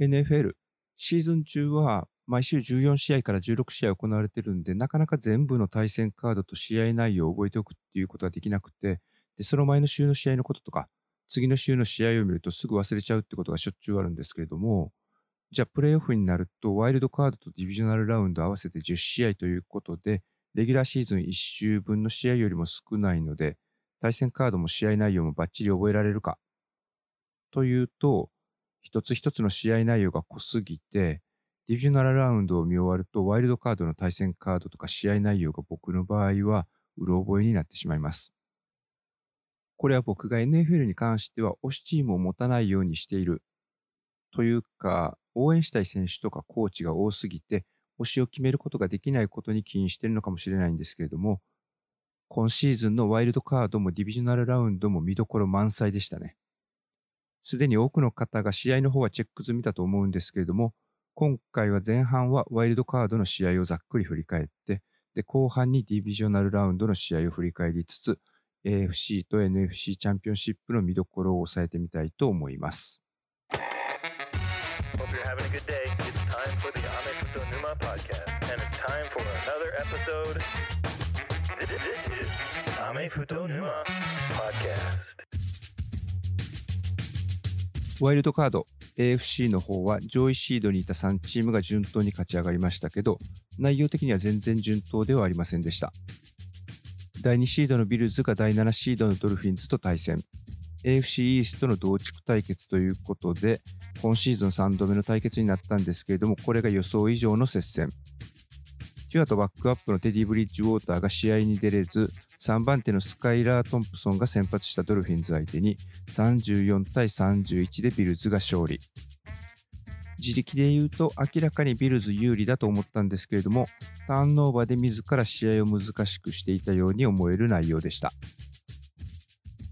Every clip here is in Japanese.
NFL、シーズン中は毎週14試合から16試合行われてるんで、なかなか全部の対戦カードと試合内容を覚えておくっていうことができなくて、で、その前の週の試合のこととか、次の週の試合を見るとすぐ忘れちゃうってことがしょっちゅうあるんですけれども、じゃあプレイオフになると、ワイルドカードとディビジョナルラウンド合わせて10試合ということで、レギュラーシーズン1週分の試合よりも少ないので、対戦カードも試合内容もバッチリ覚えられるか。というと、一つ一つの試合内容が濃すぎて、ディビジョナルラウンドを見終わると、ワイルドカードの対戦カードとか試合内容が僕の場合は、うろ覚えになってしまいます。これは僕が NFL に関しては推しチームを持たないようにしている。というか、応援したい選手とかコーチが多すぎて、推しを決めることができないことに起因しているのかもしれないんですけれども、今シーズンのワイルドカードもディビジョナルラウンドも見どころ満載でしたね。すでに多くの方が試合の方はチェック済みだと思うんですけれども、今回は前半はワイルドカードの試合をざっくり振り返って、で、後半にディビジョナルラウンドの試合を振り返りつつ、AFC と NFC チャンピオンシップの見どころを押さえてみたいと思います。ワイルドカード AFC の方は上位シードにいた3チームが順当に勝ち上がりましたけど、内容的には全然順当ではありませんでした。第2シードのビルズが第7シードのドルフィンズと対戦。AFC イーストの同地区対決ということで、今シーズン3度目の対決になったんですけれども、これが予想以上の接戦。テュアとバックアップのテディ・ブリッジウォーターが試合に出れず、3番手のスカイラー・トンプソンが先発したドルフィンズ相手に34対31でビルズが勝利。地力で言うと明らかにビルズ有利だと思ったんですけれども、ターンオーバーで自ら試合を難しくしていたように思える内容でした。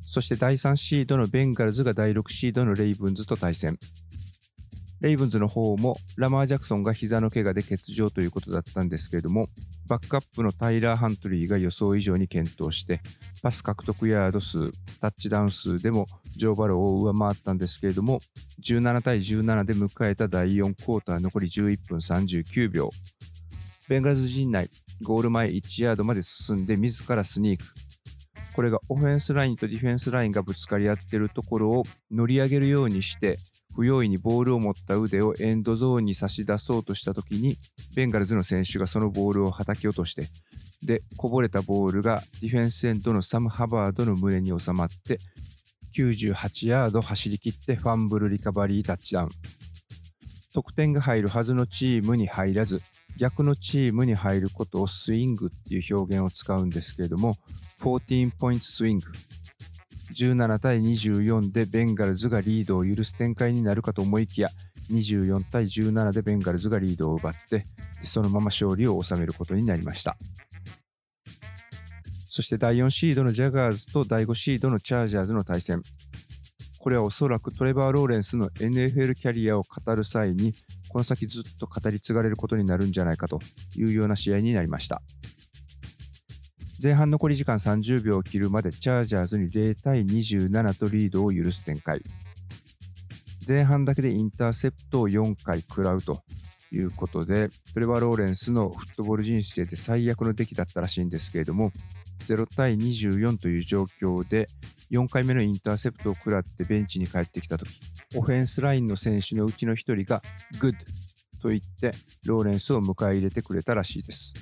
そして第3シードのベンガルズが第6シードのレイブンズと対戦。レイブンズの方もラマー・ジャクソンが膝の怪我で欠場ということだったんですけれども、バックアップのタイラー・ハントリーが予想以上に健闘して、パス獲得ヤード数、タッチダウン数でもジョー・バローを上回ったんですけれども、17対17で迎えた第4クォーター残り11分39秒。ベンガルズ陣内、ゴール前1ヤードまで進んで自らスニーク。これがオフェンスラインとディフェンスラインがぶつかり合っているところを乗り上げるようにして、不用意にボールを持った腕をエンドゾーンに差し出そうとした時に、ベンガルズの選手がそのボールを叩き落として、で、こぼれたボールがディフェンスエンドのサム・ハバードの胸に収まって、98ヤード走り切ってファンブルリカバリータッチダウン。得点が入るはずのチームに入らず、逆のチームに入ることをスイングっていう表現を使うんですけれども、14ポイントスイング17対24でベンガルズがリードを許す展開になるかと思いきや、24対17でベンガルズがリードを奪って、そのまま勝利を収めることになりました。そして第4シードのジャガーズと第5シードのチャージャーズの対戦。これはおそらくトレバー・ローレンスの NFL キャリアを語る際に、この先ずっと語り継がれることになるんじゃないかというような試合になりました。前半残り時間30秒を切るまでチャージャーズに0対27とリードを許す展開。前半だけでインターセプトを4回食らうということで、トレバー・ローレンスのフットボール人生で最悪の出来だったらしいんですけれども、0対24という状況で、4回目のインターセプトを食らってベンチに帰ってきたとき、オフェンスラインの選手のうちの1人が、 Good と言って、ローレンスを迎え入れてくれたらしいです。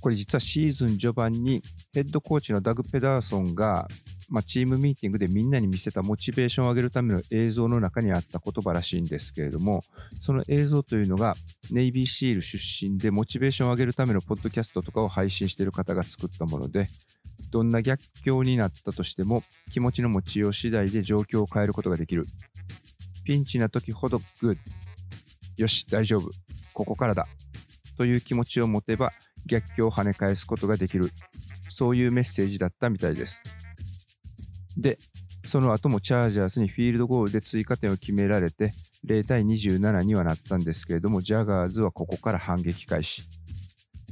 これ実はシーズン序盤にヘッドコーチのダグ・ペダーソンが、まあ、チームミーティングでみんなに見せたモチベーションを上げるための映像の中にあった言葉らしいんですけれども、その映像というのがネイビーシール出身でモチベーションを上げるためのポッドキャストとかを配信している方が作ったもので、どんな逆境になったとしても気持ちの持ちよう次第で状況を変えることができる。ピンチな時ほど Good。よし、大丈夫。ここからだ。という気持ちを持てば逆境を跳ね返すことができる。そういうメッセージだったみたいです。で、その後もチャージャースにフィールドゴールで追加点を決められて、0対27にはなったんですけれども、ジャガーズはここから反撃開始。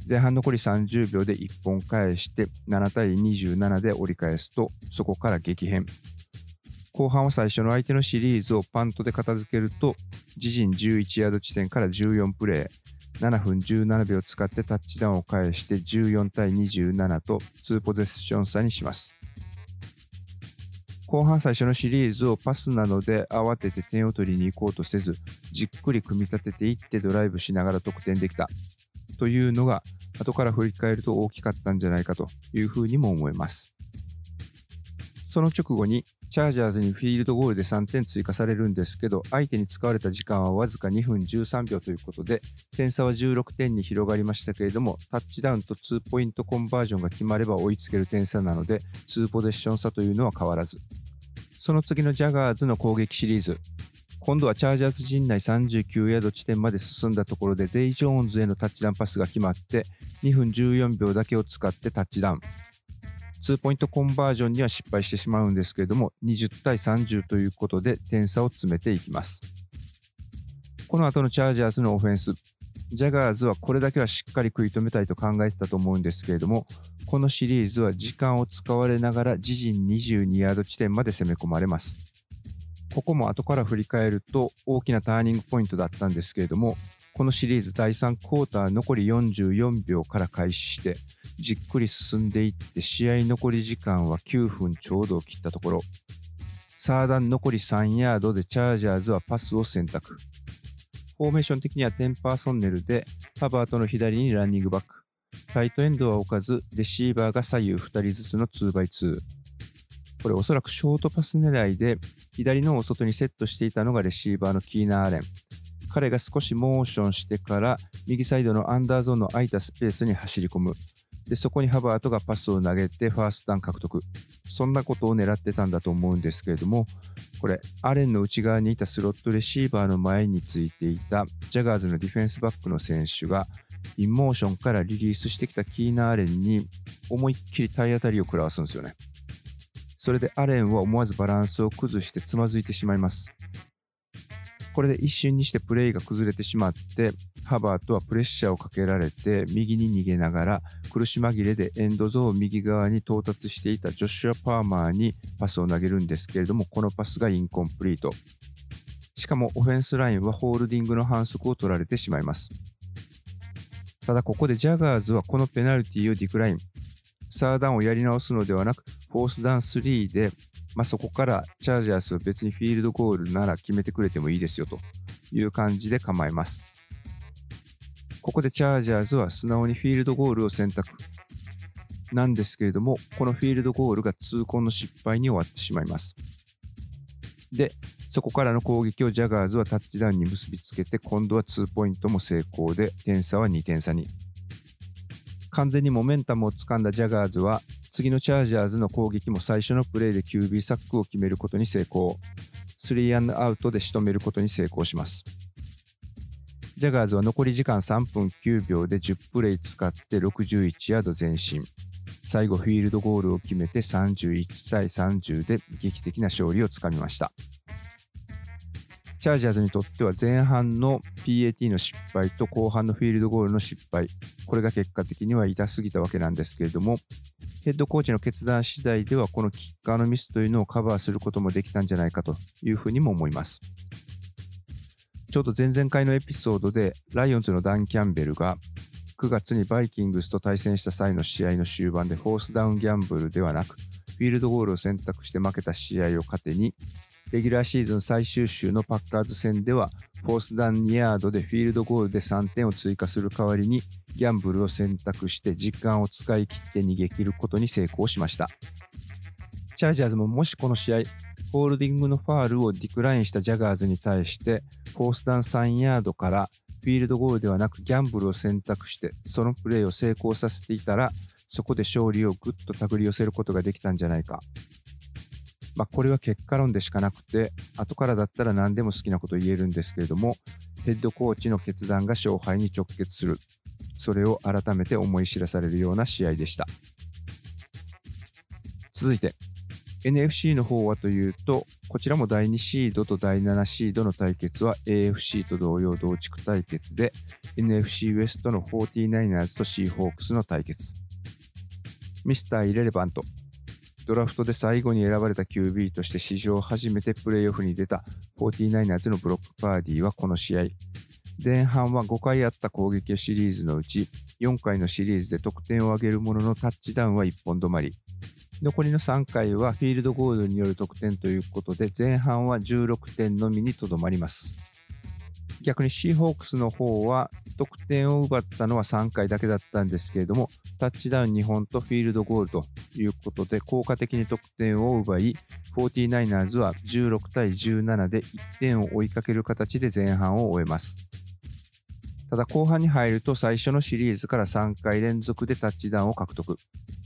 前半残り30秒で1本返して、7対27で折り返すと、そこから激変。後半は最初の相手のシリーズをパントで片付けると、自陣11ヤード地点から14プレー、7分17秒使ってタッチダウンを返して14対27と2ポゼッション差にします。後半最初のシリーズをパスなので慌てて点を取りに行こうとせず、じっくり組み立てていってドライブしながら得点できたというのが後から振り返ると大きかったんじゃないかというふうにも思います。その直後にチャージャーズにフィールドゴールで3点追加されるんですけど、相手に使われた時間はわずか2分13秒ということで、点差は16点に広がりましたけれども、タッチダウンと2ポイントコンバージョンが決まれば追いつける点差なので、2ポゼッション差というのは変わらず。その次のジャガーズの攻撃シリーズ。今度はチャージャーズ陣内39ヤード地点まで進んだところで、ゼイ・ジョーンズへのタッチダウンパスが決まって、2分14秒だけを使ってタッチダウン。2ポイントコンバージョンには失敗してしまうんですけれども、20対30ということで点差を詰めていきます。この後のチャージャーズのオフェンス。ジャガーズはこれだけはしっかり食い止めたいと考えてたと思うんですけれども、このシリーズは時間を使われながら自陣22ヤード地点まで攻め込まれます。ここも後から振り返ると大きなターニングポイントだったんですけれども、このシリーズ第3クォーター残り44秒から開始して、じっくり進んでいって試合残り時間は9分ちょうどを切ったところ、サーダン残り3ヤードでチャージャーズはパスを選択。フォーメーション的にはテンパーソンネルで、ハバートの左にランニングバック。タイトエンドは置かず、レシーバーが左右2人ずつの 2x2。これおそらくショートパス狙いで、左のお外にセットしていたのがレシーバーのキーナーレン。彼が少しモーションしてから、右サイドのアンダーゾーンの空いたスペースに走り込む。で、そこにハーバートがパスを投げてファーストダウン獲得。そんなことを狙ってたんだと思うんですけれども、これ、アレンの内側にいたスロットレシーバーの前についていたジャガーズのディフェンスバックの選手が、 in motion からリリースしてきたキーナン・アレンに思いっきり体当たりを食らわすんですよね。それでアレンは思わずバランスを崩してつまずいてしまいます。これで一瞬にしてプレイが崩れてしまって、ハバートはプレッシャーをかけられて右に逃げながら苦し紛れでエンドゾーン右側に到達していたジョシュア・パーマーにパスを投げるんですけれどもこのパスがインコンプリート。しかもオフェンスラインはホールディングの反則を取られてしまいます。ただここでジャガーズはこのペナルティをディクライン。サーダウンをやり直すのではなくフォースダウン3でまあ、そこからチャージャースは別にフィールドゴールなら決めてくれてもいいですよという感じで構えます。ここでチャージャーズは素直にフィールドゴールを選択。なんですけれども、このフィールドゴールが痛恨の失敗に終わってしまいます。で、そこからの攻撃をジャガーズはタッチダウンに結びつけて、今度は2ポイントも成功で、点差は2点差に。完全にモメンタムをつかんだジャガーズは、次のチャージャーズの攻撃も最初のプレーで QB サックを決めることに成功。3アンアウトで仕留めることに成功します。ジャガーズは残り時間3分9秒で10プレイ使って61ヤード前進。最後フィールドゴールを決めて31対30で劇的な勝利をつかみました。チャージャーズにとっては前半の PAT の失敗と後半のフィールドゴールの失敗、これが結果的には痛すぎたわけなんですけれども、ヘッドコーチの決断次第ではこのキッカーのミスというのをカバーすることもできたんじゃないかというふうにも思います。ちょうど前々回のエピソードでライオンズのダン・キャンベルが9月にバイキングスと対戦した際の試合の終盤でフォースダウンギャンブルではなくフィールドゴールを選択して負けた試合を糧にレギュラーシーズン最終週のパッカーズ戦ではフォースダウン2ヤードでフィールドゴールで3点を追加する代わりにギャンブルを選択して時間を使い切って逃げ切ることに成功しました。チャージャーズももしこの試合、ホールディングのファールをディクラインしたジャガーズに対して、フォースダウン3ヤードからフィールドゴールではなくギャンブルを選択して、そのプレーを成功させていたら、そこで勝利をぐっと手繰り寄せることができたんじゃないか。まあ、これは結果論でしかなくて、後からだったら何でも好きなこと言えるんですけれども、ヘッドコーチの決断が勝敗に直結する。それを改めて思い知らされるような試合でした。続いて、NFC の方はというと、こちらも第2シードと第7シードの対決は AFC と同様同地区対決で、NFC ウエストの 49ers とシーホークスの対決。ミスター・イレレバント。ドラフトで最後に選ばれた QB として史上初めてプレーオフに出た 49ers のブロックパーディーはこの試合、前半は5回あった攻撃シリーズのうち4回のシリーズで得点を挙げるもののタッチダウンは1本止まり。残りの3回はフィールドゴールによる得点ということで前半は16点のみにとどまります。逆にシーホークスの方は得点を奪ったのは3回だけだったんですけれどもタッチダウン2本とフィールドゴールということで効果的に得点を奪い 49ers は16対17で1点を追いかける形で前半を終えますただ後半に入ると最初のシリーズから3回連続でタッチダウンを獲得。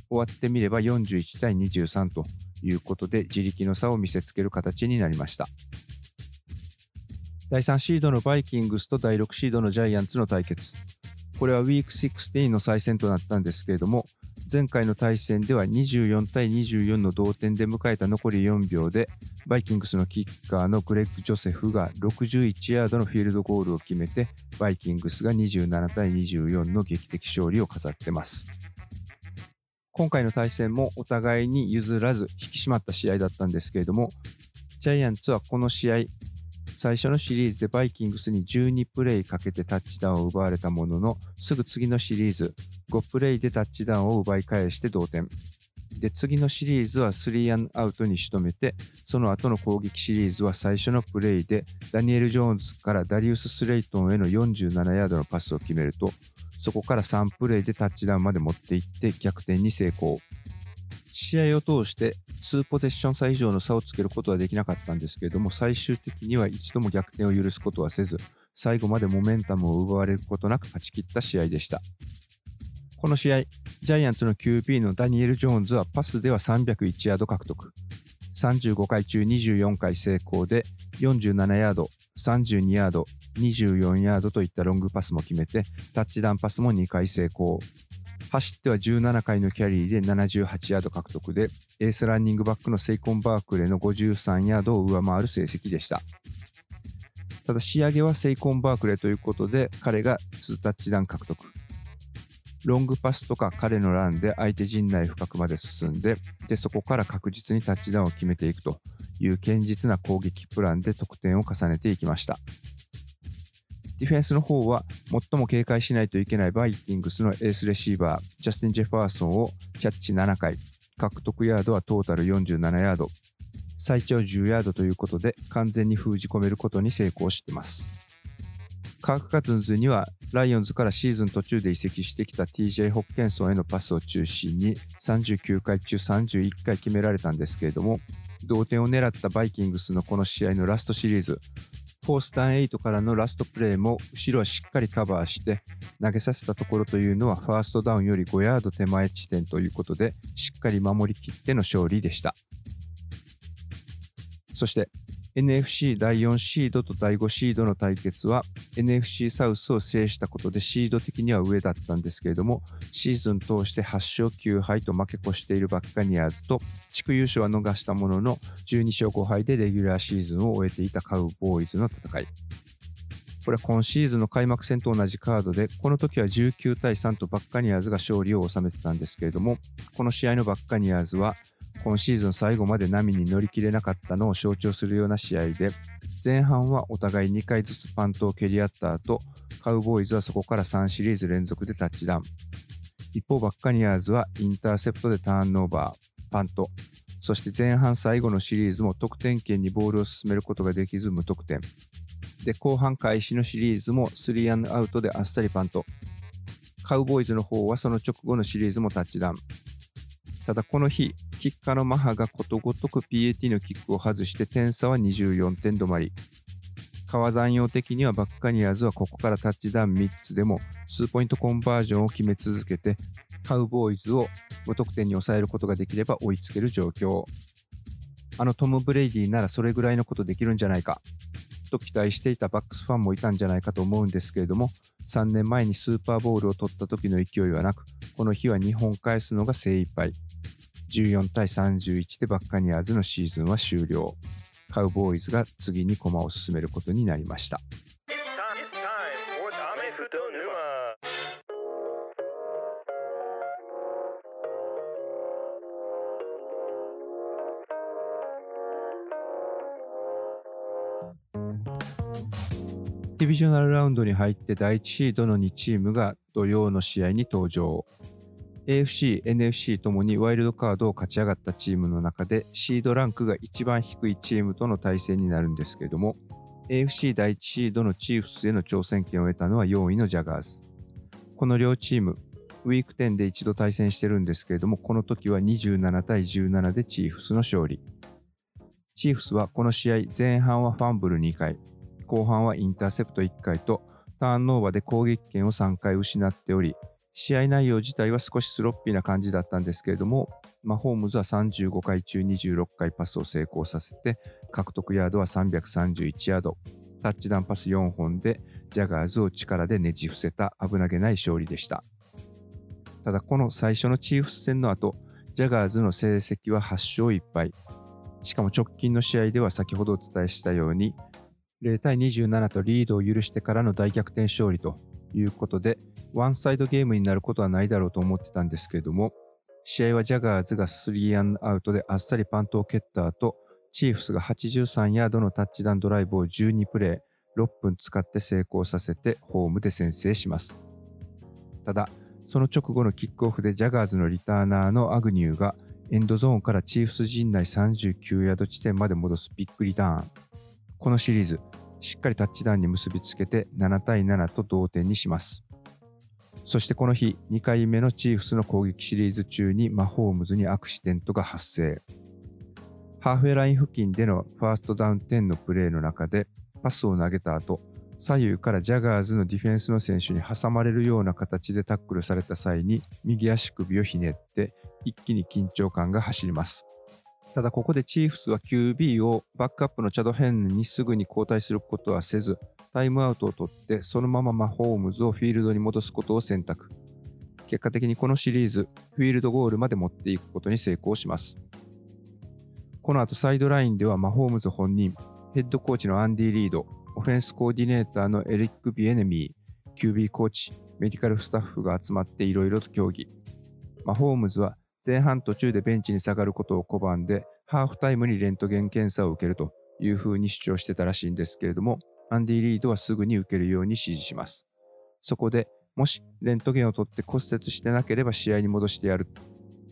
終わってみれば41対23ということで自力の差を見せつける形になりました。第3シードのバイキングスと第6シードのジャイアンツの対決。これはウィーク16の再戦となったんですけれども、前回の対戦では24対24の同点で迎えた残り4秒で、バイキングスのキッカーのグレッグ・ジョセフが61ヤードのフィールドゴールを決めて、バイキングスが27対24の劇的勝利を飾ってます。今回の対戦もお互いに譲らず引き締まった試合だったんですけれども、ジャイアンツはこの試合、最初のシリーズでバイキングスに12プレイかけてタッチダウンを奪われたものの、すぐ次のシリーズ、5プレイでタッチダウンを奪い返して同点。で、次のシリーズは3アンアウトに仕留めて、その後の攻撃シリーズは最初のプレイで、ダニエル・ジョーンズからダリウス・スレイトンへの47ヤードのパスを決めると、そこから3プレイでタッチダウンまで持っていって逆転に成功。試合を通して2ポゼッション差以上の差をつけることはできなかったんですけれども、最終的には一度も逆転を許すことはせず、最後までモメンタムを奪われることなく勝ち切った試合でした。この試合、ジャイアンツの QB のダニエル・ジョーンズはパスでは301ヤード獲得。35回中24回成功で47ヤード、32ヤード、24ヤードといったロングパスも決めて、タッチダウンパスも2回成功。走っては17回のキャリーで78ヤード獲得で、エースランニングバックのセイコン・バークレーの53ヤードを上回る成績でした。ただ仕上げはセイコン・バークレーということで、彼が2タッチダウン獲得。ロングパスとか彼のランで相手陣内深くまで進んで、で、そこから確実にタッチダウンを決めていくという堅実な攻撃プランで得点を重ねていきました。ディフェンスの方は最も警戒しないといけないバイキングスのエースレシーバー、ジャスティン・ジェファーソンをキャッチ7回、獲得ヤードはトータル47ヤード、最長10ヤードということで完全に封じ込めることに成功しています。カークカズンズにはライオンズからシーズン途中で移籍してきた TJ ホッケンソンへのパスを中心に39回中31回決められたんですけれども同点を狙ったバイキングスのこの試合のラストシリーズフォースター8からのラストプレーも後ろはしっかりカバーして投げさせたところというのはファーストダウンより5ヤード手前地点ということでしっかり守りきっての勝利でした。そして NFC 第4シードと第5シードの対決は NFC サウスを制したことでシード的には上だったんですけれどもシーズン通して8勝9敗と負け越しているバッカニアーズと地区優勝は逃したものの12勝5敗でレギュラーシーズンを終えていたカウボーイズの戦い。これは今シーズンの開幕戦と同じカードで、この時は19対3とバッカニアーズが勝利を収めてたんですけれども、この試合のバッカニアーズは今シーズン最後まで波に乗り切れなかったのを象徴するような試合で、前半はお互い2回ずつパントを蹴り合った後、カウボーイズはそこから3シリーズ連続でタッチダウン。一方、バッカニアーズはインターセプトでターンオーバー、パント、そして前半最後のシリーズも得点圏にボールを進めることができず無得点。で、後半開始のシリーズも3アンアウトであっさりパント。カウボーイズの方はその直後のシリーズもタッチダウン。ただこの日、キッカのマハがことごとく PAT のキックを外して点差は24点止まり。川山用的にはバッカニアズはここからタッチダウン3つでも2ポイントコンバージョンを決め続けてカウボーイズを無得点に抑えることができれば追いつける状況。あのトム・ブレイディならそれぐらいのことできるんじゃないかと期待していたバックスファンもいたんじゃないかと思うんですけれども3年前にスーパーボールを取った時の勢いはなくこの日は2本返すのが精一杯14対31でバッカニアーズのシーズンは終了。カウボーイズが次に駒を進めることになりました。ディビジョナルラウンドに入って第1シードの2チームが土曜の試合に登場。AFC、NFC ともにワイルドカードを勝ち上がったチームの中でシードランクが一番低いチームとの対戦になるんですけれども AFC 第1シードのチーフスへの挑戦権を得たのは4位のジャガーズ。この両チーム、ウィーク10で一度対戦してるんですけれども、この時は27対17でチーフスの勝利。チーフスはこの試合、前半はファンブル2回、後半はインターセプト1回と、ターンオーバーで攻撃権を3回失っており、試合内容自体は少しスロッピーな感じだったんですけれども、マホームズは35回中26回パスを成功させて、獲得ヤードは331ヤード、タッチダウンパス4本でジャガーズを力でねじ伏せた危なげない勝利でした。ただこの最初のチーフス戦の後、ジャガーズの成績は8勝1敗。しかも直近の試合では先ほどお伝えしたように、0対27とリードを許してからの大逆転勝利ということで、ワンサイドゲームになることはないだろうと思ってたんですけれども、試合はジャガーズが3アンアウトであっさりパントを蹴った後、チーフスが83ヤードのタッチダウンドライブを12プレー、6分使って成功させてホームで先制します。ただ、その直後のキックオフでジャガーズのリターナーのアグニューがエンドゾーンからチーフス陣内39ヤード地点まで戻すビッグリターン。このシリーズ、しっかりタッチダウンに結びつけて7対7と同点にします。そしてこの日、2回目のチーフスの攻撃シリーズ中にマホームズにアクシデントが発生。ハーフウェイライン付近でのファーストダウン10のプレーの中でパスを投げた後、左右からジャガーズのディフェンスの選手に挟まれるような形でタックルされた際に右足首をひねって一気に緊張感が走ります。ただここでチーフスは QB をバックアップのチャド・ヘンにすぐに交代することはせずタイムアウトを取ってそのままマホームズをフィールドに戻すことを選択。結果的にこのシリーズフィールドゴールまで持っていくことに成功します。この後サイドラインではマホームズ本人、ヘッドコーチのアンディ・リード、オフェンスコーディネーターのエリック・ビエネミー、QB コーチ、メディカルスタッフが集まっていろいろと協議。マホームズは前半途中でベンチに下がることを拒んで、ハーフタイムにレントゲン検査を受けるというふうに主張してたらしいんですけれども、アンディ・リードはすぐに受けるように指示します。そこでもしレントゲンを取って骨折してなければ試合に戻してやる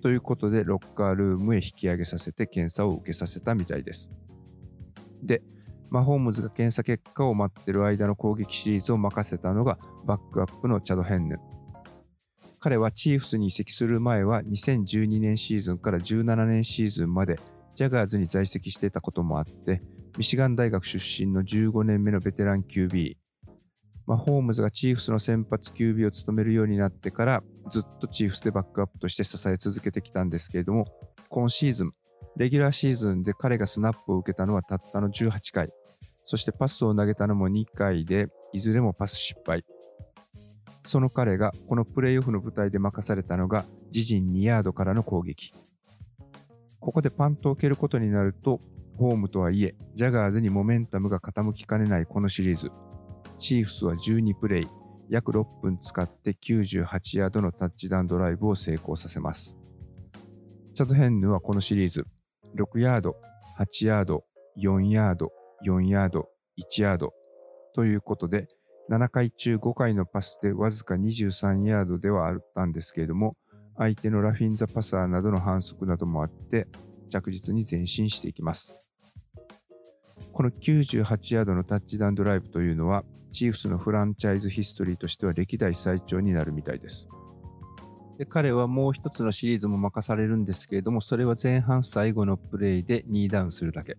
ということでロッカールームへ引き上げさせて検査を受けさせたみたいです。で、マホームズが検査結果を待ってる間の攻撃シリーズを任せたのがバックアップのチャド・ヘンヌ。彼はチーフスに移籍する前は2012年シーズンから17年シーズンまでジャガーズに在籍していたこともあってミシガン大学出身の15年目のベテラン QB マホームズがチーフスの先発 QB を務めるようになってからずっとチーフスでバックアップとして支え続けてきたんですけれども今シーズンレギュラーシーズンで彼がスナップを受けたのはたったの18回そしてパスを投げたのも2回で、いずれもパス失敗。その彼がこのプレイオフの舞台で任されたのが自陣2ヤードからの攻撃。ここでパントを蹴ることになると、ホームとはいえ、ジャガーズにモメンタムが傾きかねないこのシリーズ。チーフスは12プレイ、約6分使って98ヤードのタッチダウンドライブを成功させます。チャドヘンヌはこのシリーズ、6ヤード、8ヤード、4ヤード、4ヤード、1ヤードということで、7回中5回のパスでわずか23ヤードではあったんですけれども、相手のラフィンザパサーなどの反則などもあって、着実に前進していきます。この98ヤードのタッチダウンドライブというのは、チーフスのフランチャイズヒストリーとしては歴代最長になるみたいです。で彼はもう一つのシリーズも任されるんですけれども、それは前半最後のプレイで2ダウンするだけ。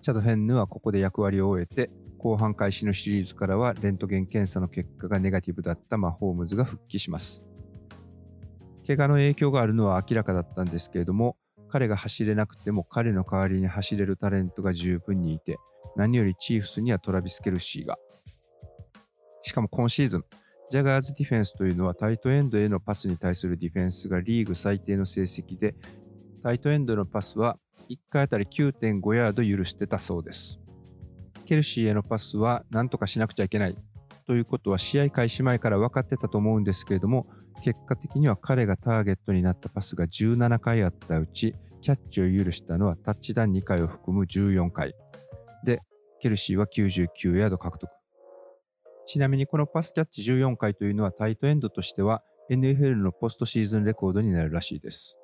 チャド・ヘンヌはここで役割を終えて、後半開始のシリーズからはレントゲン検査の結果がネガティブだったマホームズが復帰します。怪我の影響があるのは明らかだったんですけれども、彼が走れなくても彼の代わりに走れるタレントが十分にいて、何よりチーフスにはトラビス・ケルシーが。しかも今シーズン、ジャガーズディフェンスというのはタイトエンドへのパスに対するディフェンスがリーグ最低の成績で、タイトエンドのパスは1回あたり9.5ヤード許してたそうです。ケルシーへのパスは何とかしなくちゃいけないということは試合開始前から分かってたと思うんですけれども、結果的には彼がターゲットになったパスが17回あったうち、キャッチを許したのはタッチダウン2回を含む14回。で、ケルシーは99ヤード獲得。ちなみにこのパスキャッチ14回というのはタイトエンドとしては NFL のポストシーズンレコードになるらしいです。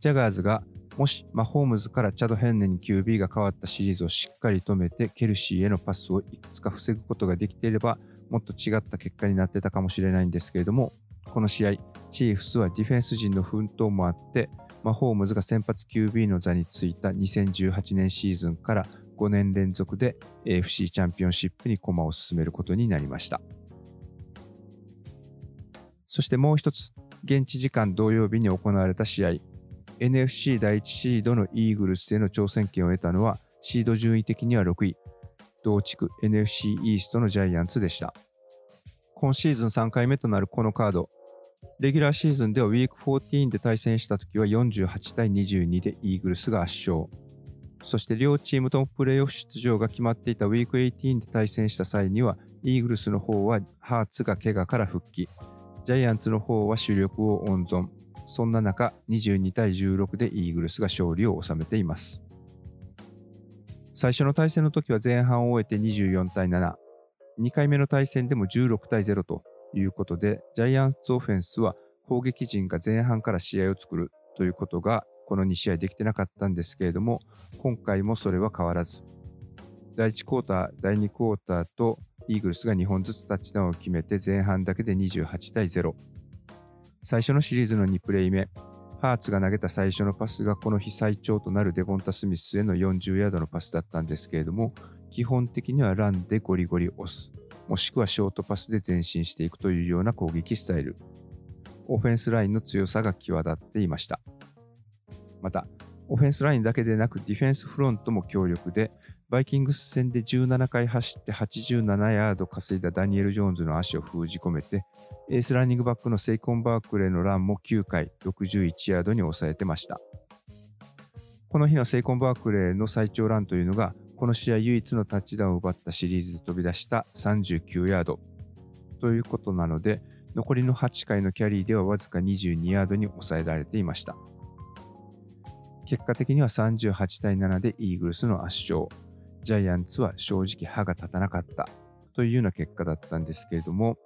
ジャガーズがもしマホームズからチャド・ヘンネに QB が変わったシリーズをしっかり止めてケルシーへのパスをいくつか防ぐことができていればもっと違った結果になってたかもしれないんですけれどもこの試合チーフスはディフェンス陣の奮闘もあってマホームズが先発 QB の座についた2018年シーズンから5年連続で AFC チャンピオンシップに駒を進めることになりました。そしてもう一つ現地時間土曜日に行われた試合。NFC 第1シードのイーグルスへの挑戦権を得たのはシード順位的には6位。同地区 NFC イーストのジャイアンツでした。今シーズン3回目となるこのカード。レギュラーシーズンではウィーク14で対戦した時は48対22でイーグルスが圧勝。そして両チームともプレーオフ出場が決まっていたウィーク18で対戦した際にはイーグルスの方はハーツが怪我から復帰。ジャイアンツの方は主力を温存。そんな中22対16でイーグルスが勝利を収めています。最初の対戦の時は前半を終えて24対7 2回目の対戦でも16対0ということでジャイアンツオフェンスは攻撃陣が前半から試合を作るということがこの2試合できてなかったんですけれども、今回もそれは変わらず、第1クォーター、第2クォーターとイーグルスが2本ずつタッチダウンを決めて前半だけで28対0。最初のシリーズの2プレイ目、ハーツが投げた最初のパスがこの日最長となるデボンタ・スミスへの40ヤードのパスだったんですけれども、基本的にはランでゴリゴリ押す、もしくはショートパスで前進していくというような攻撃スタイル。オフェンスラインの強さが際立っていました。また、オフェンスラインだけでなくディフェンスフロントも強力で、バイキングス戦で17回走って87ヤード稼いだダニエル・ジョーンズの足を封じ込めて、エースランニングバックのセイコン・バークレーのランも9回61ヤードに抑えてました。この日のセイコン・バークレーの最長ランというのが、この試合唯一のタッチダウンを奪ったシリーズで飛び出した39ヤードということなので、残りの8回のキャリーではわずか22ヤードに抑えられていました。結果的には38対7でイーグルスの圧勝。ジャイアンツは正直歯が立たなかったというような結果だったんですけれども、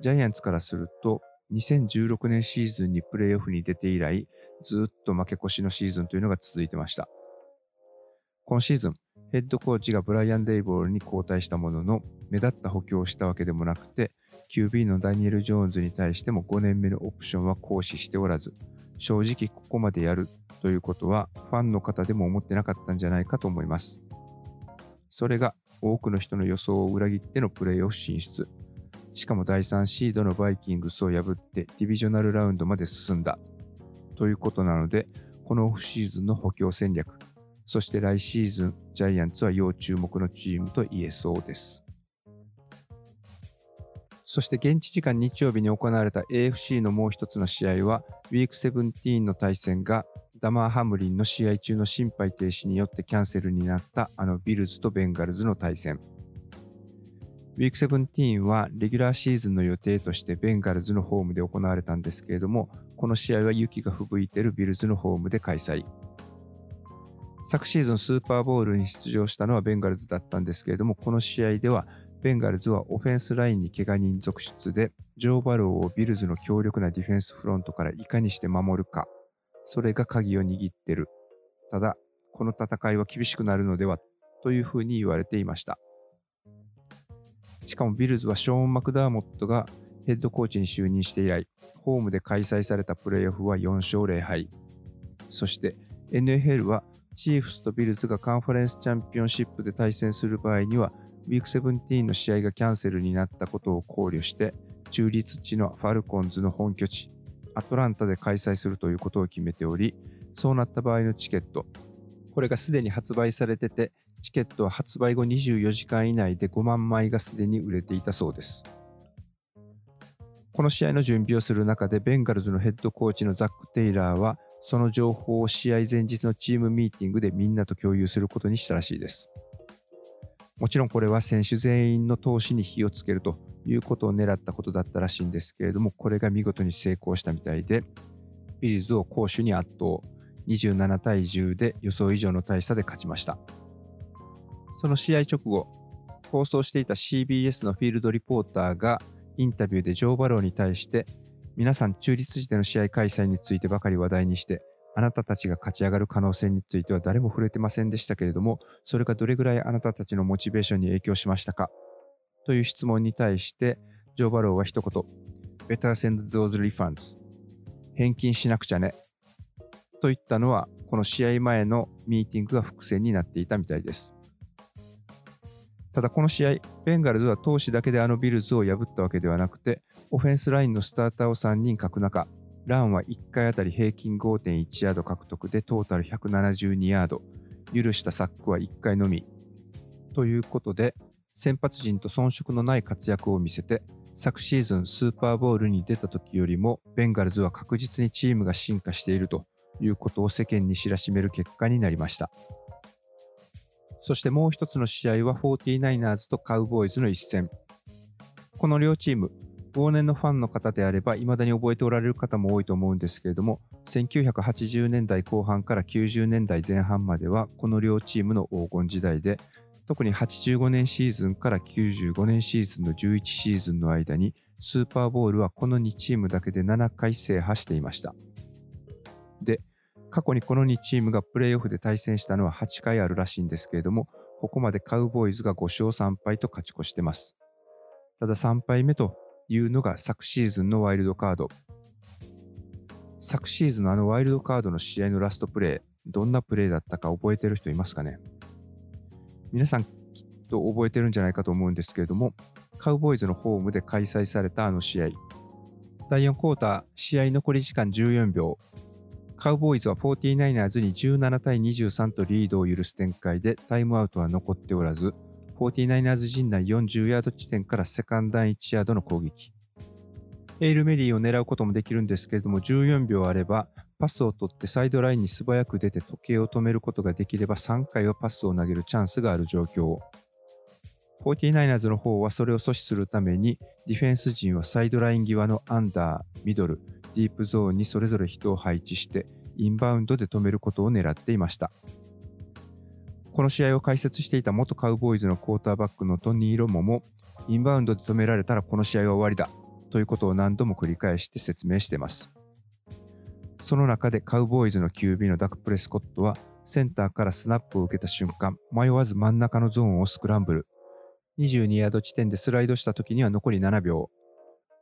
ジャイアンツからすると2016年シーズンにプレーオフに出て以来、ずっと負け越しのシーズンというのが続いてました。今シーズン、ヘッドコーチがブライアン・デイボールに交代したものの、目立った補強をしたわけでもなくて、QB のダニエル・ジョーンズに対しても5年目のオプションは行使しておらず、正直ここまでやるということはファンの方でも思ってなかったんじゃないかと思います。それが多くの人の予想を裏切ってのプレーオフ進出。しかも第3シードのバイキングスを破ってディビジョナルラウンドまで進んだ。ということなので、このオフシーズンの補強戦略、そして来シーズン、ジャイアンツは要注目のチームと言えそうです。そして現地時間日曜日に行われた AFC のもう一つの試合は、ウィーク17の対戦がダマーハムリンの試合中の心肺停止によってキャンセルになったあのビルズとベンガルズの対戦。ウィーク17はレギュラーシーズンの予定としてベンガルズのホームで行われたんですけれども、この試合は雪が吹雪いてるビルズのホームで開催。昨シーズンスーパーボールに出場したのはベンガルズだったんですけれども、この試合ではベンガルズはオフェンスラインに怪我人続出で、ジョー・バローをビルズの強力なディフェンスフロントからいかにして守るか、それが鍵を握ってる。ただ、この戦いは厳しくなるのではというふうに言われていました。しかもビルズはショーン・マクダーモットがヘッドコーチに就任して以来、ホームで開催されたプレーオフは4勝0敗。そして NFL はチーフスとビルズがカンファレンスチャンピオンシップで対戦する場合にはウィーク17の試合がキャンセルになったことを考慮して、中立地のファルコンズの本拠地、アトランタで開催するということを決めており、そうなった場合のチケット、これがすでに発売されてて、チケットは発売後24時間以内で5万枚がすでに売れていたそうです。この試合の準備をする中で、ベンガルズのヘッドコーチのザック・テイラーは、その情報を試合前日のチームミーティングでみんなと共有することにしたらしいです。もちろんこれは選手全員の投資に火をつけるということを狙ったことだったらしいんですけれども、これが見事に成功したみたいで、ビルズを攻守に圧倒、27対10で予想以上の大差で勝ちました。その試合直後、放送していた CBS のフィールドリポーターがインタビューでジョー・バローに対して皆さん中立時での試合開催についてばかり話題にしてあなたたちが勝ち上がる可能性については誰も触れてませんでしたけれどもそれがどれぐらいあなたたちのモチベーションに影響しましたか？という質問に対してジョー・バローは一言。Better send those refunds 返金しなくちゃね。といったのはこの試合前のミーティングが伏線になっていたみたいです。ただこの試合、ベンガルズは投手だけであのビルズを破ったわけではなくて、オフェンスラインのスターターを3人欠く中、ランは1回あたり平均5.1ヤード獲得でトータル172ヤード、許したサックは1回のみ。ということで、先発陣と遜色のない活躍を見せて、昨シーズンスーパーボールに出た時よりも、ベンガルズは確実にチームが進化しているということを世間に知らしめる結果になりました。そしてもう一つの試合は 49ers とカウボーイズの一戦。この両チーム、往年のファンの方であれば未だに覚えておられる方も多いと思うんですけれども、1980年代後半から90年代前半まではこの両チームの黄金時代で、特に85年シーズンから95年シーズンの11シーズンの間に、スーパーボールはこの2チームだけで7回制覇していました。で、過去にこの2チームがプレーオフで対戦したのは8回あるらしいんですけれども、ここまでカウボーイズが5勝3敗と勝ち越してます。ただ3敗目というのが昨シーズンのワイルドカード。昨シーズンのあのワイルドカードの試合のラストプレー、どんなプレーだったか覚えてる人いますかね？皆さんきっと覚えてるんじゃないかと思うんですけれども、カウボーイズのホームで開催されたあの試合。第4クォーター、試合残り時間14秒、カウボーイズは 49ers に17対23とリードを許す展開でタイムアウトは残っておらず、49ers 陣内40ヤード地点からセカンダン1ヤードの攻撃。エイルメリーを狙うこともできるんですけれども、14秒あれば、パスを取ってサイドラインに素早く出て時計を止めることができれば3回はパスを投げるチャンスがある状況。49ers の方はそれを阻止するために、ディフェンス陣はサイドライン際のアンダー、ミドル、ディープゾーンにそれぞれ人を配置してインバウンドで止めることを狙っていましたこの試合を解説していた元カウボーイズのクォーターバックのトニー・ロモもインバウンドで止められたらこの試合は終わりだということを何度も繰り返して説明していますその中でカウボーイズの QB のダク・プレスコットはセンターからスナップを受けた瞬間迷わず真ん中のゾーンをスクランブル。22ヤード地点でスライドした時には残り7秒。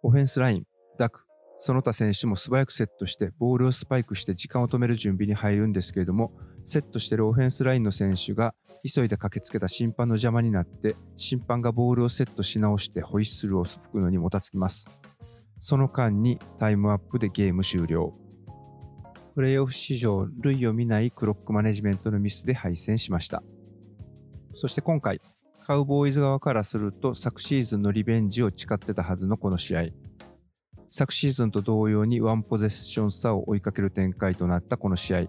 オフェンスラインダク。その他選手も素早くセットしてボールをスパイクして時間を止める準備に入るんですけれどもセットしているオフェンスラインの選手が急いで駆けつけた審判の邪魔になって審判がボールをセットし直してホイッスルを吹くのにもたつきます。その間にタイムアップでゲーム終了。プレーオフ史上類を見ないクロックマネジメントのミスで敗戦しましたそして今回カウボーイズ側からすると昨シーズンのリベンジを誓ってたはずのこの試合昨シーズンと同様にワンポゼッション差を追いかける展開となったこの試合。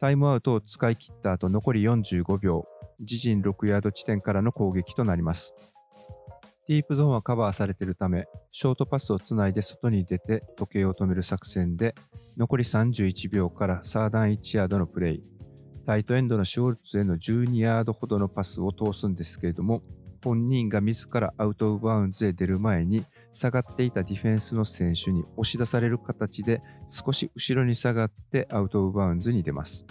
タイムアウトを使い切った後残り45秒、自陣6ヤード地点からの攻撃となります。ディープゾーンはカバーされているため、ショートパスをつないで外に出て時計を止める作戦で、残り31秒からサードダウン1ヤードのプレイ、タイトエンドのシュルツへの12ヤードほどのパスを通すんですけれども、本人が自らアウト・オブ・バウンズへ出る前に下がっていたディフェンスの選手に押し出される形で少し後ろに下がってアウト・オブ・バウンズに出ます。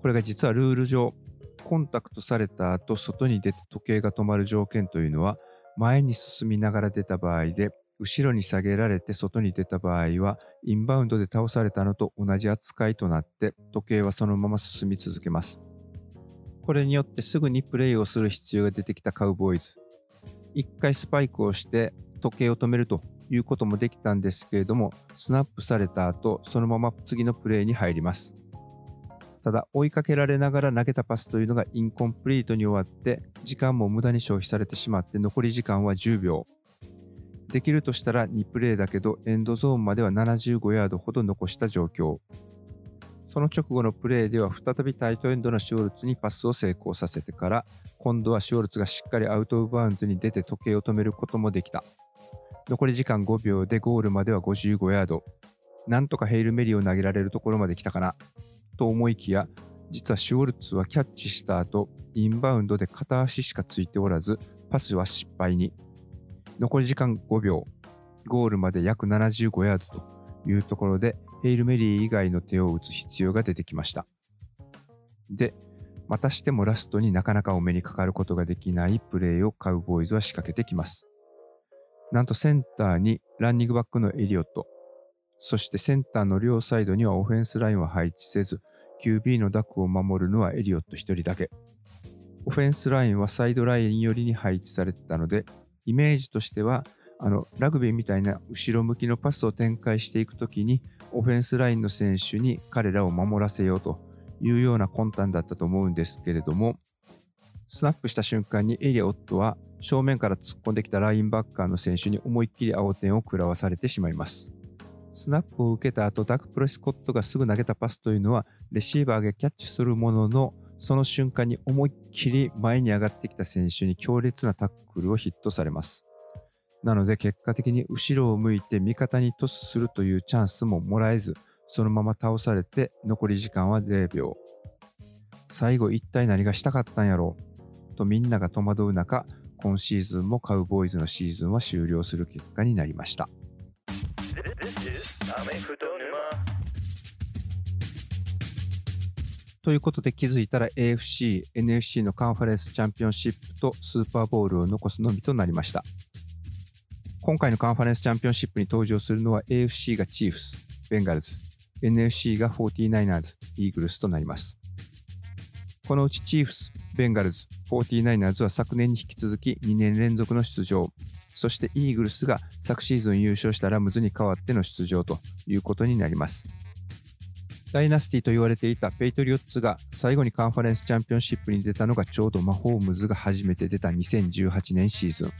これが実はルール上、コンタクトされた後外に出て時計が止まる条件というのは前に進みながら出た場合で後ろに下げられて外に出た場合はインバウンドで倒されたのと同じ扱いとなって時計はそのまま進み続けます。これによってすぐにプレーをする必要が出てきたカウボーイズ。一回スパイクをして時計を止めるということもできたんですけれども、スナップされた後、そのまま次のプレーに入ります。ただ、追いかけられながら投げたパスというのがインコンプリートに終わって、時間も無駄に消費されてしまって、残り時間は10秒。できるとしたら2プレーだけど、エンドゾーンまでは75ヤードほど残した状況。その直後のプレーでは再びタイトエンドのシュルツにパスを成功させてから、今度はシュルツがしっかりアウト・オブ・バウンズに出て時計を止めることもできた。残り時間5秒でゴールまでは55ヤード。なんとかヘイルメリーを投げられるところまで来たかな。と思いきや、実はシュウォルツはキャッチした後、インバウンドで片足しかついておらず、パスは失敗に。残り時間5秒、ゴールまで約75ヤードというところで、ヘイルメリー以外の手を打つ必要が出てきました。で、またしてもラストになかなかお目にかかることができないプレーをカウボーイズは仕掛けてきます。なんとセンターにランニングバックのエリオット、そしてセンターの両サイドにはオフェンスラインは配置せず、QB のダックを守るのはエリオット1人だけ。オフェンスラインはサイドライン寄りに配置されてたので、イメージとしては、あのラグビーみたいな後ろ向きのパスを展開していくときに、オフェンスラインの選手に彼らを守らせようというような魂胆だったと思うんですけれども、スナップした瞬間にエリオットは正面から突っ込んできたラインバッカーの選手に思いっきり青点を食らわされてしまいます。スナップを受けた後、ダク・プレスコットがすぐ投げたパスというのは、レシーバーがキャッチするものの、その瞬間に思いっきり前に上がってきた選手に強烈なタックルをヒットされます。なので結果的に後ろを向いて味方にトスするというチャンスももらえず、そのまま倒されて残り時間は0秒。最後一体何がしたかったんやろう？とみんなが戸惑う中、今シーズンもカウボーイズのシーズンは終了する結果になりました。ということで気づいたら AFC、NFC のカンファレンスチャンピオンシップとスーパーボールを残すのみとなりました。今回のカンファレンスチャンピオンシップに登場するのは AFC がチーフス、ベンガルズ、NFC が 49ers、イーグルスとなります。このうちチーフス、ベンガルズ、49ers は昨年に引き続き2年連続の出場、そしてイーグルスが昨シーズン優勝したラムズに代わっての出場ということになります。ダイナスティと言われていたペイトリオッツが最後にカンファレンスチャンピオンシップに出たのがちょうどマホームズが初めて出た2018年シーズン。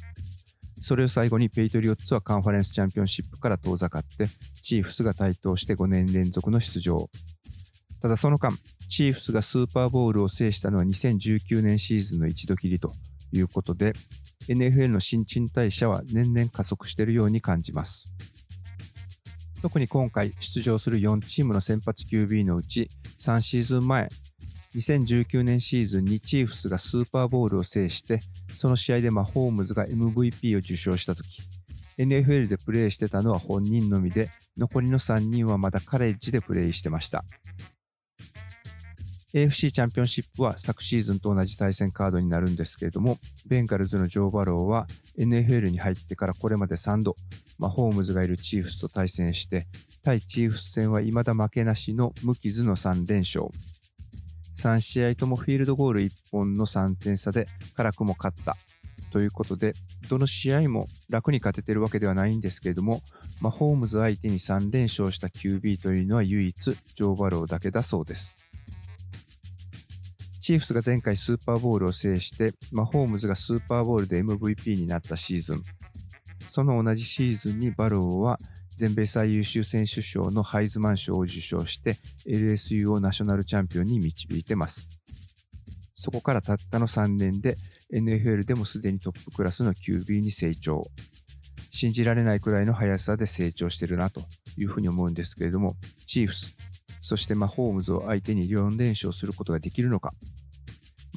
それを最後にペイトリオッツはカンファレンスチャンピオンシップから遠ざかって、チーフスが台頭して5年連続の出場。ただその間、チーフスがスーパーボウルを制したのは2019年シーズンの一度きりということで、NFL の新陳代謝は年々加速しているように感じます。特に今回出場する4チームの先発 QB のうち3シーズン前、2019年シーズンにチーフスがスーパーボウルを制して、その試合でマホームズが MVP を受賞したとき、NFL でプレーしてたのは本人のみで、残りの3人はまだカレッジでプレーしてました。AFC チャンピオンシップは昨シーズンと同じ対戦カードになるんですけれども、ベンガルズのジョー・バローは NFL に入ってからこれまで3度、マホームズがいるチーフスと対戦して、対チーフス戦は未だ負けなしの無傷の3連勝。3試合ともフィールドゴール1本の3点差で辛くも勝ったということで、どの試合も楽に勝ててるわけではないんですけれども、マホームズ相手に3連勝した QB というのは唯一ジョー・バローだけだそうです。チーフスが前回スーパーボールを制して、マホームズがスーパーボールで MVP になったシーズン。その同じシーズンにバローは全米最優秀選手賞のハイズマン賞を受賞して LSU をナショナルチャンピオンに導いてます。そこからたったの3年で NFL でもすでにトップクラスの QB に成長。信じられないくらいの速さで成長してるなというふうに思うんですけれども、チーフス、そしてマホームズを相手に4連勝することができるのか、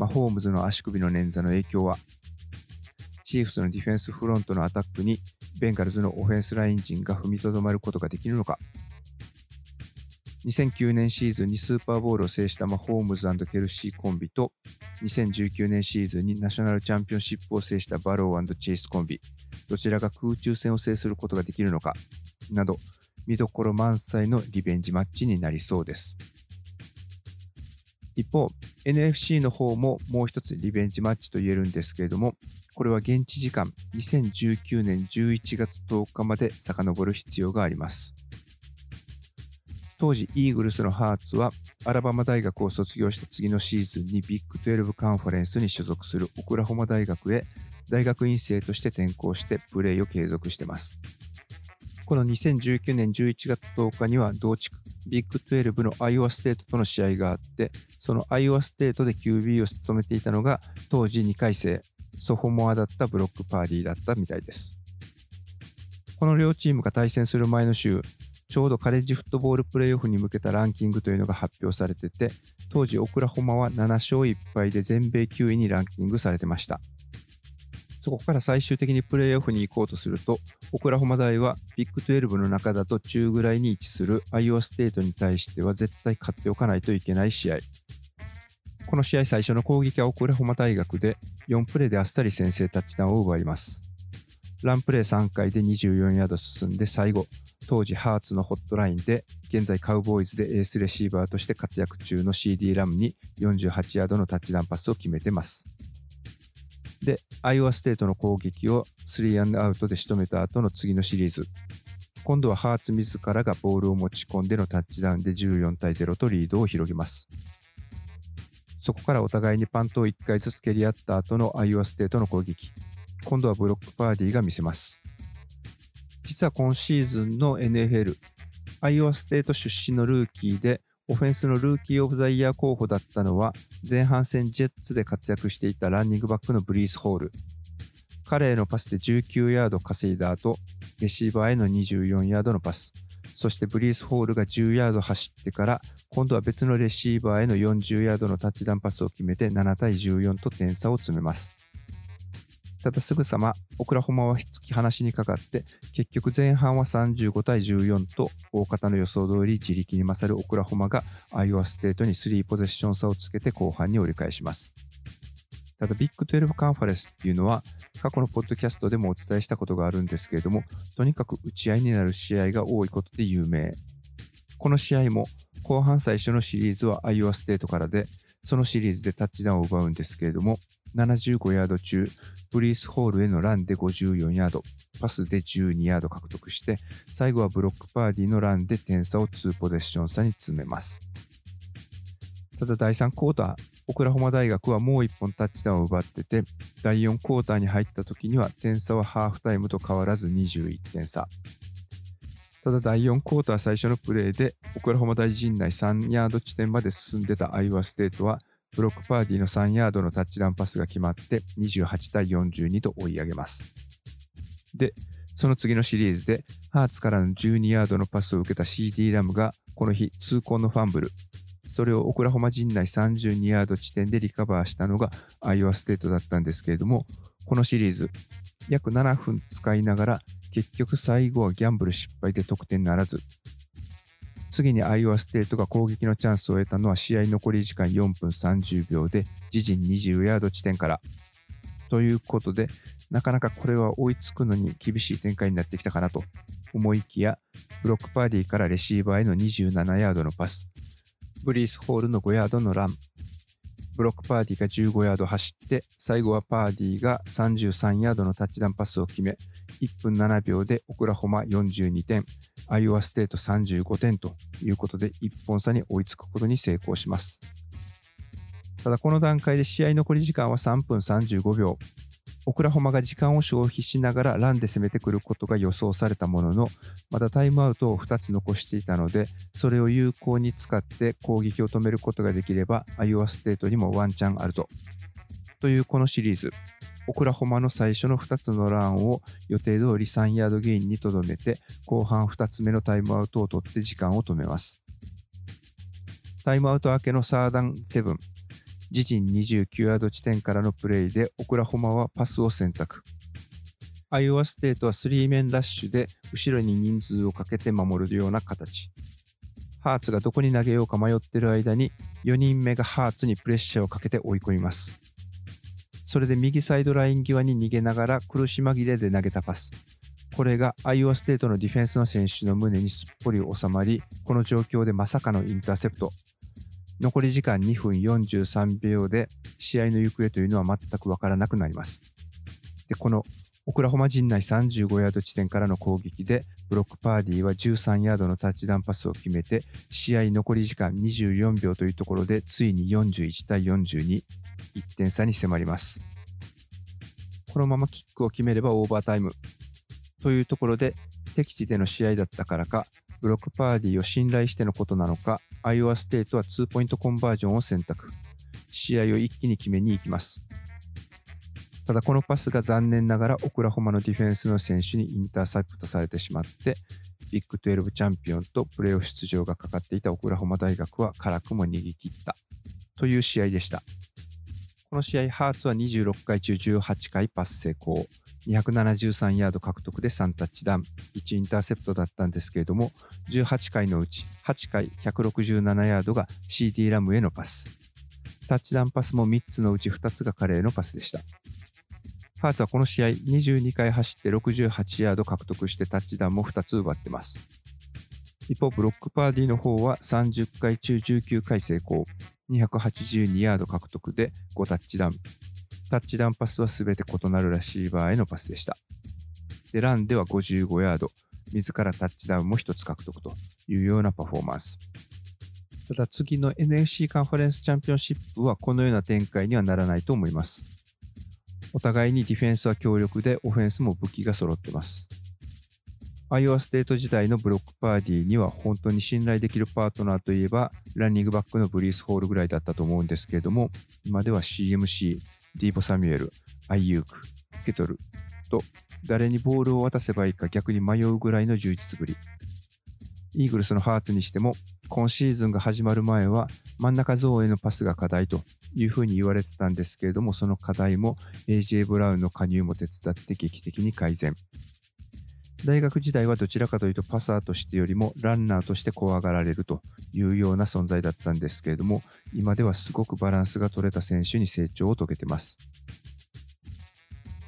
マホームズの足首の捻挫の影響は、チーフスのディフェンスフロントのアタックにベンガルズのオフェンスライン陣が踏みとどまることができるのか、2009年シーズンにスーパーボールを制したマホームズケルシーコンビと、2019年シーズンにナショナルチャンピオンシップを制したバローチェイスコンビ、どちらが空中戦を制することができるのか、など、見どころ満載のリベンジマッチになりそうです。一方、NFC の方ももう一つリベンジマッチと言えるんですけれども、これは現地時間2019年11月10日まで遡る必要があります。当時、イーグルスのハーツは、アラバマ大学を卒業した次のシーズンにビッグ12カンファレンスに所属するオクラホマ大学へ大学院生として転校してプレーを継続しています。この2019年11月10日には同地区ビッグ12のアイオワステートとの試合があって、そのアイオワステートで QB を務めていたのが、当時2回生、ソフォモアだったブロックパーディーだったみたいです。この両チームが対戦する前の週、ちょうどカレッジフットボールプレーオフに向けたランキングというのが発表されてて、当時オクラホマは7勝1敗で全米9位にランキングされてました。そこから最終的にプレーオフに行こうとすると、オクラホマ大はビッグ12の中だと中ぐらいに位置するアイオワステートに対しては絶対勝っておかないといけない試合。この試合最初の攻撃はオクラホマ大学で4プレーであっさり先制タッチダウンを奪います。ランプレー3回で24ヤード進んで最後、当時ハーツのホットラインで現在カウボーイズでエースレシーバーとして活躍中の CD ラムに48ヤードのタッチダウンパスを決めてます。で、アイオワステートの攻撃を3アンドアウトで仕留めた後の次のシリーズ。今度はハーツ自らがボールを持ち込んでのタッチダウンで14対0とリードを広げます。そこからお互いにパントを1回ずつ蹴り合った後のアイオワステートの攻撃。今度はブロックパーディーが見せます。実は今シーズンの NFL、アイオワステート出身のルーキーでオフェンスのルーキー・オブ・ザ・イヤー候補だったのは、前半戦ジェッツで活躍していたランニングバックのブリース・ホール。彼へのパスで19ヤード稼いだ後、レシーバーへの24ヤードのパス。そしてブリース・ホールが10ヤード走ってから、今度は別のレシーバーへの40ヤードのタッチダウンパスを決めて7対14と点差を詰めます。ただすぐさまオクラホマは突き放しにかかって結局前半は35対14と大方の予想通り自力に勝るオクラホマがアイオワステートに3ポゼッション差をつけて後半に折り返します。ただビッグ12カンファレンスっていうのは過去のポッドキャストでもお伝えしたことがあるんですけれどもとにかく打ち合いになる試合が多いことで有名。この試合も後半最初のシリーズはアイオワステートからでそのシリーズでタッチダウンを奪うんですけれども75ヤード中、ブリースホールへのランで54ヤード、パスで12ヤード獲得して、最後はブロックパーディーのランで点差を2ポゼッション差に詰めます。ただ第3クォーター、オクラホマ大学はもう1本タッチダウンを奪ってて、第4クォーターに入った時には点差はハーフタイムと変わらず21点差。ただ第4クォーター最初のプレーで、オクラホマ大陣内3ヤード地点まで進んでたアイオワステートは、ブロックパーディーの3ヤードのタッチダウンパスが決まって28対42と追い上げます。で、その次のシリーズでハーツからの12ヤードのパスを受けた CD ラムがこの日痛恨のファンブル。それをオクラホマ陣内32ヤード地点でリカバーしたのがアイオワステートだったんですけれども、このシリーズ約7分使いながら結局最後はギャンブル失敗で得点ならず次にアイオワステートが攻撃のチャンスを得たのは試合残り時間4分30秒で自陣20ヤード地点から。ということで、なかなかこれは追いつくのに厳しい展開になってきたかなと。思いきや、ブロックパーディーからレシーバーへの27ヤードのパス、ブリースホールの5ヤードのラン、ブロックパーディーが15ヤード走って、最後はパーディーが33ヤードのタッチダウンパスを決め、1分7秒でオクラホマ42点、アイオワステート35点ということで1本差に追いつくことに成功します。ただこの段階で試合残り時間は3分35秒。オクラホマが時間を消費しながらランで攻めてくることが予想されたものの、まだタイムアウトを2つ残していたので、それを有効に使って攻撃を止めることができれば、アイオワステートにもワンチャンあるぞ。というこのシリーズ。オクラホマの最初の2つのランを予定通り3ヤードゲインにとどめて、後半2つ目のタイムアウトを取って時間を止めます。タイムアウト明けのサードアンド7、自陣29ヤード地点からのプレーでオクラホマはパスを選択。アイオワステートは3メンラッシュで後ろに人数をかけて守るような形。ハーツがどこに投げようか迷ってる間に4人目がハーツにプレッシャーをかけて追い込みます。それで右サイドライン際に逃げながら苦し紛れで投げたパス。これがアイオワステートのディフェンスの選手の胸にすっぽり収まり、この状況でまさかのインターセプト。残り時間2分43秒で試合の行方というのは全くわからなくなります。で、このオクラホマ陣内35ヤード地点からの攻撃でブロックパーディーは13ヤードのタッチダウンパスを決めて試合残り時間24秒というところでついに41対42、1点差に迫ります。このままキックを決めればオーバータイムというところで敵地での試合だったからかブロックパーディーを信頼してのことなのかアイオワステートは2ポイントコンバージョンを選択試合を一気に決めに行きますただこのパスが残念ながらオクラホマのディフェンスの選手にインターセプトされてしまってビッグ12チャンピオンとプレーオフ出場がかかっていたオクラホマ大学は辛くも逃げ切ったという試合でした。この試合、ハーツは26回中18回パス成功、273ヤード獲得で3タッチダウン、1インターセプトだったんですけれども、18回のうち8回167ヤードが CD ラムへのパス。タッチダウンパスも3つのうち2つが彼へのパスでした。ハーツはこの試合22回走って68ヤード獲得してタッチダウンも2つ奪ってます。一方、ブロックパーディーの方は30回中19回成功、282ヤード獲得で5タッチダウン。タッチダウンパスは全て異なるレシーバーへのパスでした。で、ランでは55ヤード、自らタッチダウンも1つ獲得というようなパフォーマンス。ただ次の NFC カンファレンスチャンピオンシップはこのような展開にはならないと思います。お互いにディフェンスは強力でオフェンスも武器が揃ってます。アイオワステート時代のブロックパーディーには本当に信頼できるパートナーといえばランニングバックのブリース・ホールぐらいだったと思うんですけれども今では CMC、ディーボ・サミュエル、アイユーク、ケトルと誰にボールを渡せばいいか逆に迷うぐらいの充実ぶり。イーグルスのハーツにしても今シーズンが始まる前は真ん中ゾーンへのパスが課題というふうに言われてたんですけれどもその課題も AJ ブラウンの加入も手伝って劇的に改善。大学時代はどちらかというとパサーとしてよりもランナーとして怖がられるというような存在だったんですけれども今ではすごくバランスが取れた選手に成長を遂げてます。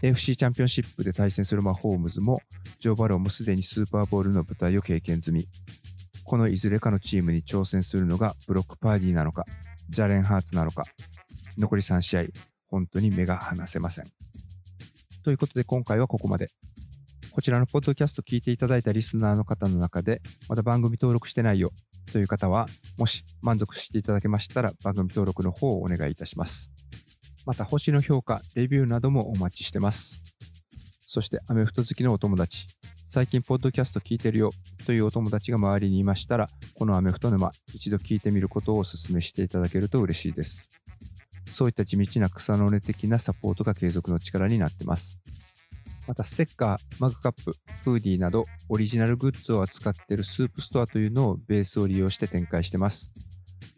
FC チャンピオンシップで対戦するマホームズもジョー・バローもすでにスーパーボールの舞台を経験済み。このいずれかのチームに挑戦するのがブロックパーディーなのかジャレン・ハーツなのか。残り3試合本当に目が離せません。ということで今回はここまで。こちらのポッドキャスト聞いていただいたリスナーの方の中で、まだ番組登録してないよという方は、もし満足していただけましたら、番組登録の方をお願いいたします。また、星の評価、レビューなどもお待ちしてます。そして、アメフト好きのお友達、最近、ポッドキャスト聞いてるよというお友達が周りにいましたら、このアメフト沼、一度聞いてみることをお勧めしていただけると嬉しいです。そういった地道な草の根的なサポートが継続の力になってます。またステッカー、マグカップ、フーディーなどオリジナルグッズを扱っているスープストアというのをベースを利用して展開してます。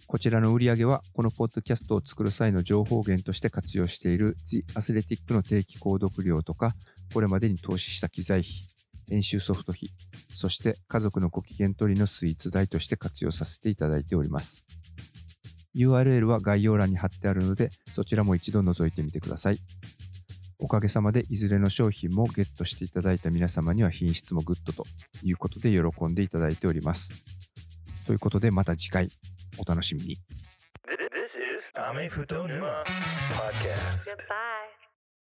こちらの売り上げはこのポッドキャストを作る際の情報源として活用している The Athletic の定期購読料とか、これまでに投資した機材費、編集ソフト費、そして家族のご機嫌取りのスイーツ代として活用させていただいております。URL は概要欄に貼ってあるので、そちらも一度覗いてみてください。おかげさまでいずれの商品もゲットしていただいた皆様には品質もグッドということで喜んでいただいております。ということでまた次回お楽しみに。This is アメフト沼 Podcast. Goodbye.